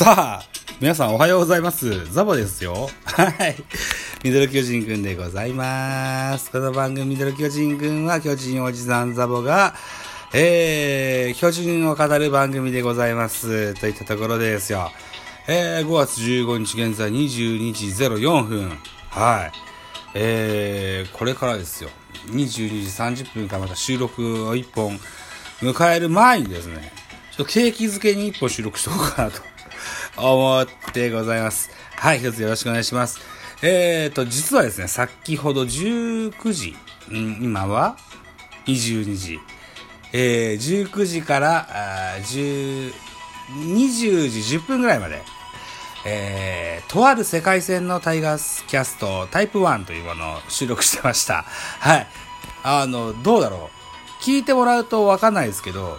さあ、皆さんおはようございます。ザボですよ。はい。ミドル巨人くんでございます。この番組ミドル巨人くんは巨人おじさんザボが、えー、巨人を語る番組でございます。といったところですよ。えー、5月15日現在22時04分。はい。えー、これからですよ。22時30分からまた収録を1本迎える前にですね、ちょっと景気づけに1本収録しとこうかなと思ってございます。はい、一つよろしくお願いします。えーと、実はですね、先ほど19時、ん今は22時、えー、19時から、あ10 20時10分ぐらいまで、えー、とある世界戦のタイガースキャストタイプ1というものを収録してました。はい。あの、どうだろう。聞いてもらうとわかんないですけど、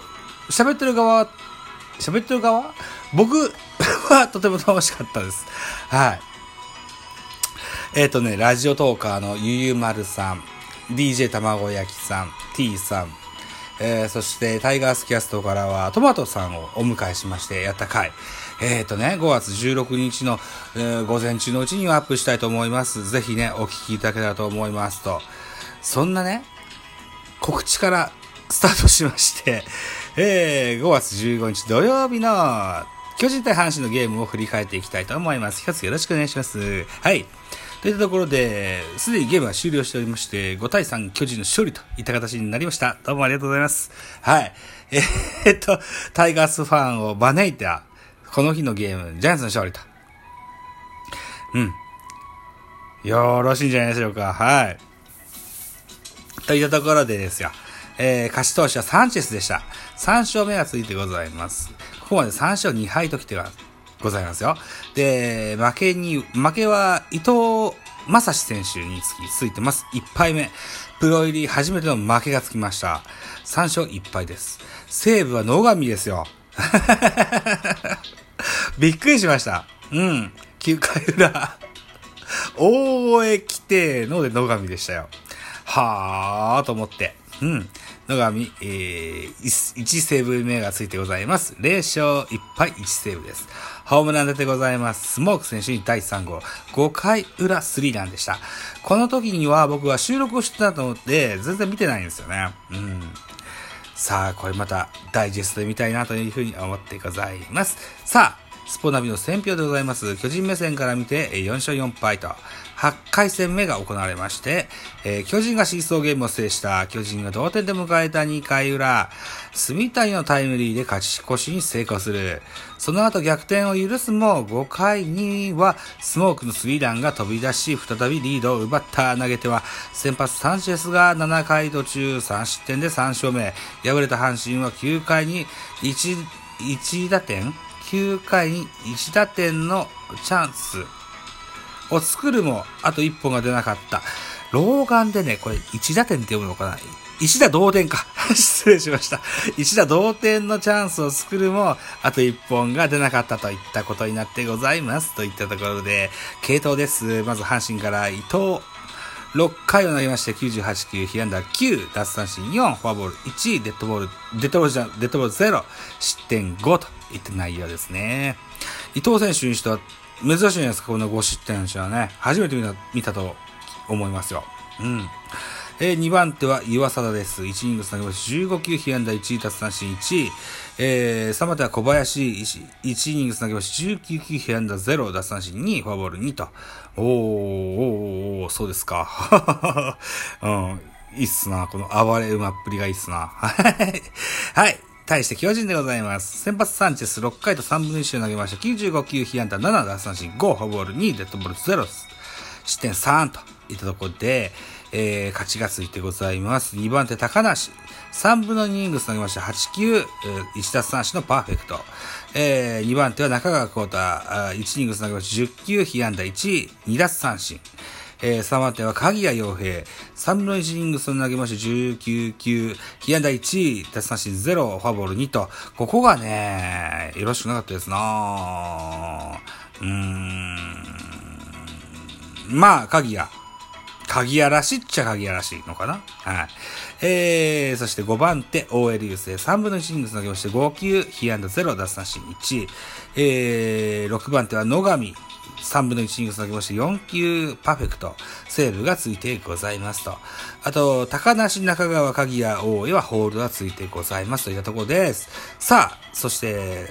喋ってる側、喋ってる側？僕はとても楽しかったです。はい。えっ、とね、ラジオトーカーのゆゆまるさん、DJ 卵焼きさん、T さん、えー、そしてタイガースキャストからはトマトさんをお迎えしましてやった回。えっ、ー、とね、5月16日の、えー、午前中のうちにはアップしたいと思います。ぜひね、お聞きいただけたらと思いますと。そんなね、告知からスタートしまして、えー、5月15日土曜日の巨人対阪神のゲームを振り返っていきたいと思います。一つよろしくお願いします。はい。といったところで、すでにゲームは終了しておりまして、5対3巨人の勝利といった形になりました。どうもありがとうございます。はい。えー、っと、タイガースファンを招いた、この日のゲーム、ジャイアンツの勝利と。うん。よろしいんじゃないでしょうか。はい。といったところでですよ。えー、勝ち投手はサンチェスでした。3勝目がついてございます。ここまで3勝2敗ときてはございますよ。で、負けに、負けは伊藤正史選手につき、ついてます。1敗目。プロ入り初めての負けがつきました。3勝1敗です。西武は野上ですよ。びっくりしました。うん。9回裏。大声来てので野上でしたよ。はーと思って。うん。野上、えー、1セーブ目がついてございます。0勝1敗1セーブです。ホームラン出てございます。スモーク選手に第3号。5回裏スリーランでした。この時には僕は収録をしてたと思って、全然見てないんですよね。うん。さあ、これまたダイジェストで見たいなというふうに思ってございます。さあ、スポナビの選評でございます。巨人目線から見て4勝4敗と、8回戦目が行われまして、えー、巨人がシーソーゲームを制した巨人が同点で迎えた2回裏、住谷のタイムリーで勝ち越しに成功する。その後逆転を許すも、5回にはスモークのスリーランが飛び出し、再びリードを奪った投げては、先発サンチェスが7回途中3失点で3勝目。敗れた阪神は9回に 1, 1打点 ?9 回に1打点のチャンス。を作るも、あと1本が出なかった。老眼でね、これ、1打点って読むのかな？一打同点か。失礼しました。一打同点のチャンスを作るも、あと1本が出なかったといったことになってございます。といったところで、系統です。まず阪神から伊藤。6回を投げまして98球、被安打9、奪三振4、フォアボール1、デッドボール、デッドボールじゃ、デッドボール0、失点5といった内容ですね。伊藤選手にしては、珍しいじゃないですか、この5失点の人はね。初めて見た、見たと思いますよ。うん。えー、2番手は岩貞です。1イニング投げまし15球、被安打1、奪三振1。えー、3番手は小林、1, 1イニング投げまし19球、被安打0、奪三振2、フォアボール2と。おー、おー、おー、そうですか。うん。いいっすな。この暴れ馬っぷりがいいっすな。はい。はい。対して巨人でございます。先発サンチェス6回と3分の1を投げました。95球、被安打7、奪三振5、フォアボール2、デッドボール0、失点3といったところで、えー、勝ちがついてございます。2番手高梨。3分の2イニング投げました。8球、1奪三振のパーフェクト。えー、2番手は中川幸太。1イニング投げました。10球、被安打1、2奪三振。えー、3番手は鍵谷洋平。3分の1イニングス投げまして19球、被安打1、奪三振0、フォアボール2と、ここがね、よろしくなかったですなうーん。まあ、鍵谷。鍵嵐っちゃ鍵嵐のかな？はい。えー、そして5番手、OL 優勢3分の1イニングス投げまして、5球、ヒアンド0、奪三振1。えー、6番手は野上、3分の1イニングス投げまして、4球パーフェクト、セーブがついてございますと。あと、高梨、中川、鍵谷、大江はホールドがついてございますといったところです。さあ、そして、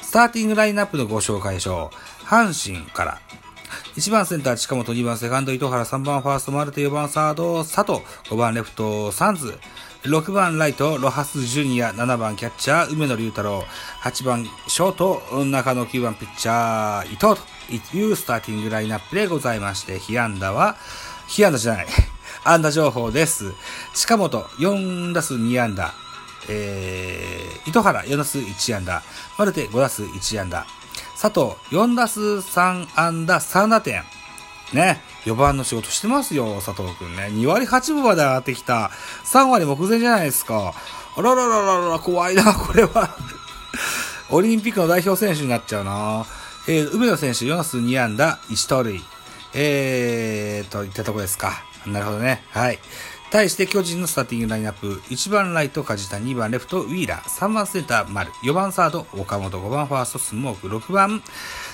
スターティングラインナップのご紹介しょう。阪神から、1番センター近本、2番セカンド糸原、3番ファーストマルテ、4番サード佐藤、5番レフトサンズ、6番ライトロハスジュニア、7番キャッチャー梅野隆太郎、8番ショート中野、9番ピッチャー伊藤と。いうスターティングラインナップでございまして、被安打は、被安打じゃない、安打情報です。近本4打数2安打、えー、糸原4打数1安打、マルテ5打数1安打、佐藤、4打数3安打3打点。ね。4番の仕事してますよ、佐藤くんね。2割8分まで上がってきた。3割目前じゃないですか。あららららら、怖いな、これは。オリンピックの代表選手になっちゃうな。えー、梅野選手4打数2安打1盗塁。えー、といったとこですか。なるほどね。はい。対して巨人のスターティングラインナップ、1番ライト梶田、2番レフトウィーラー、3番センター丸、4番サード岡本、5番ファーストスモーク、6番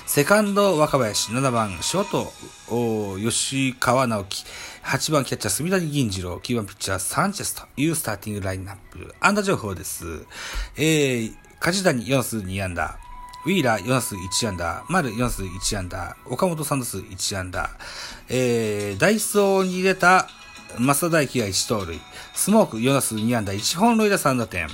セカンド若林、7番ショート吉川直樹、8番キャッチャー住谷銀次郎、9番ピッチャーサンチェスというスターティングラインナップ。安打情報です。えー、梶谷4数2安打。ウィーラー4数1安打、丸4数1安打、岡本3打数1安打、えー、ダイソーに出た増田大輝が1盗塁、スモーク4打数2安打、1本塁打3打点、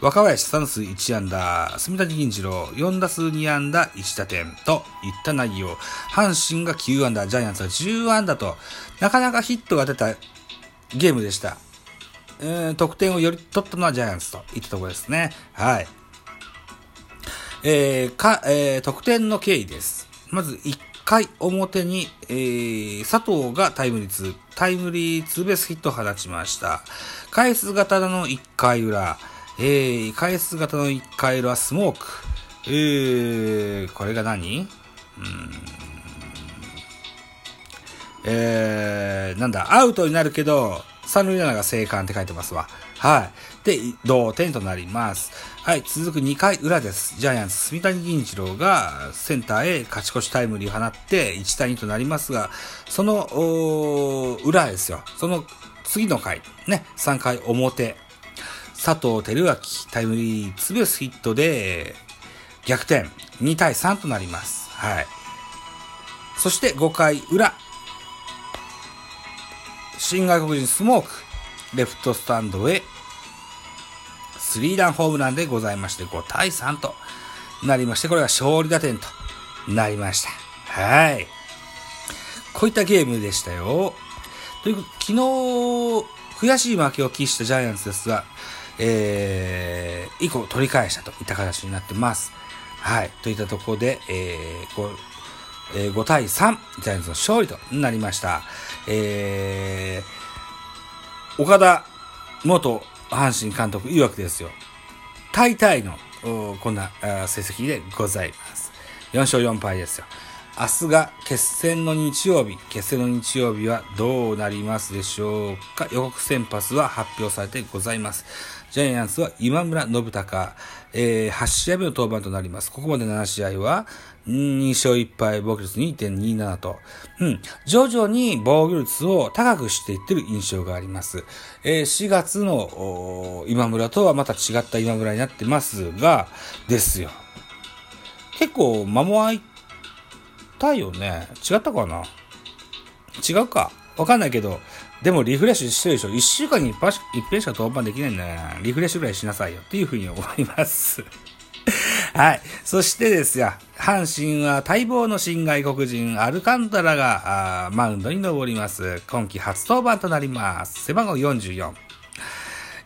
若林3打数1安打、住谷銀次郎4打数2安打1打点といった内容。阪神が9安打、ジャイアンツが10安打と、なかなかヒットが出たゲームでした。えー、得点をより取ったのはジャイアンツといったところですね。はい。えー、か、えー、得点の経緯です。まず1回表に、えー、佐藤がタイムリーツー、タイムリーツーベースヒットを放ちました。返す型の1回裏、えー、返す型の1回裏スモーク。えー、これが何？うん。えー、なんだ、アウトになるけど、三塁ランナーが生還って書いてますわ。はい。で、同点となります。はい、続く2回裏です。ジャイアンツ、住谷銀次郎がセンターへ勝ち越しタイムリーを放って1対2となりますが、その、裏ですよ。その次の回、ね、3回表、佐藤輝明タイムリーツーベースヒットで逆転、2対3となります。はい。そして5回裏、新外国人スモーク、レフトスタンドへ、スリーランホームランでございまして、5対3となりまして、これが勝利打点となりました。はい。こういったゲームでしたよ。という昨日、悔しい負けを喫したジャイアンツですが、えー、以降取り返したといった形になってます。はい。といったところで、えー、こう、えー、5対3、ジャイアンツの勝利となりました。えー、岡田元阪神監督曰くですよ。大体の、こんな成績でございます。4勝4敗ですよ。明日が決戦の日曜日。決戦の日曜日はどうなりますでしょうか予告先発は発表されてございます。ジャイアンツは今村信孝、えー、8試合目の登板となります。ここまで7試合は、2勝1敗、防御率2.27と、うん、徐々に防御率を高くしていってる印象があります。えー、4月の今村とはまた違った今村になってますが、ですよ。結構、間も空いたよね。違ったかな？違うかわかんないけど、でもリフレッシュしてるでしょ一週間に一遍しか登板できないんだよな。リフレッシュぐらいしなさいよっていうふうに思います。はい。そしてですよ、阪神は待望の新外国人アルカンタラがマウンドに登ります。今季初登板となります。背番号44。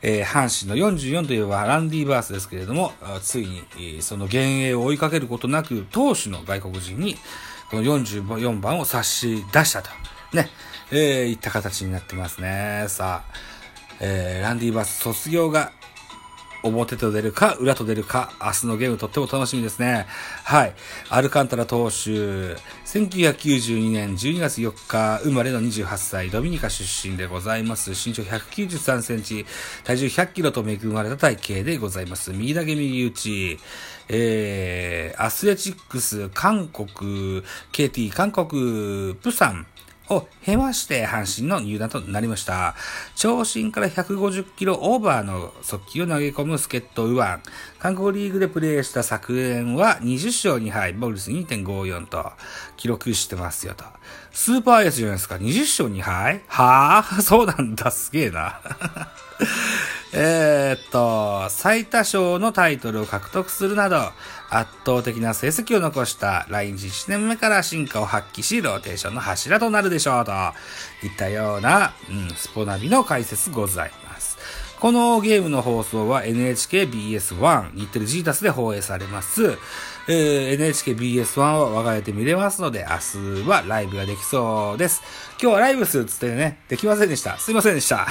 えー、阪神の44といえばランディバースですけれども、ついに、その幻影を追いかけることなく、投手の外国人に、この44番を差し出したと。ね。えー、いった形になってますね。さあ、えー、ランディバス卒業が表と出るか、裏と出るか、明日のゲームとっても楽しみですね。はい。アルカンタラ投手、1992年12月4日生まれの28歳、ドミニカ出身でございます。身長193センチ、体重100キロと恵まれた体型でございます。右投げ右打ち、えー、アスレチックス、韓国、KT、韓国、プサン、を経まして阪神の入団となりました。長身から150キロオーバーの速球を投げ込む助っ人右腕。韓国リーグでプレーした昨年は20勝2敗、ボルス2.54と記録してますよと。スーパーエースじゃないですか。20勝2敗？はあ？そうなんだ。すげえな。えっと、最多勝のタイトルを獲得するなど、圧倒的な成績を残した来日1年目から進化を発揮し、ローテーションの柱となるでしょうといったような、うん、スポナビの解説ございます。このゲームの放送は NHKBS1、日テレジータスで放映されます。えー、NHKBS1 は我が家で見れますので、明日はライブができそうです。今日はライブするっつってね、できませんでした。すいませんでした。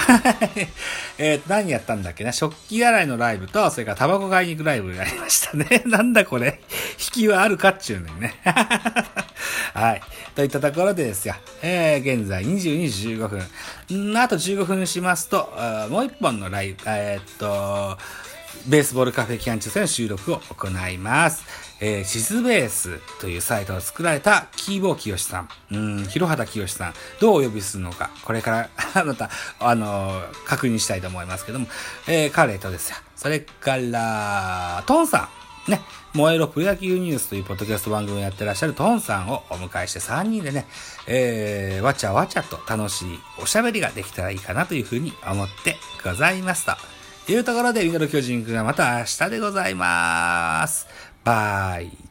えっと、何やったんだっけな？食器洗いのライブと、それからタバコ買いに行くライブがありましたね。なんだこれ？引きはあるかっちゅうのにね。はい。といったところでですよ。えー、現在22時15分。んあと15分しますと、もう一本のライブ、えー、っと、ベースボールカフェキャン中戦の収録を行います。えー、シズベースというサイトを作られたキーボー清さん、うん、広畑清さん、どうお呼びするのか、これから また、あのー、確認したいと思いますけども、えー、彼とですよ。それから、トンさん、ね、燃えろプロ野球ニュースというポッドキャスト番組をやってらっしゃるトーンさんをお迎えして3人でね、えー、わちゃわちゃと楽しいおしゃべりができたらいいかなというふうに思ってございますと。いうところで、ミドル巨人くんはまた明日でございます。バイ。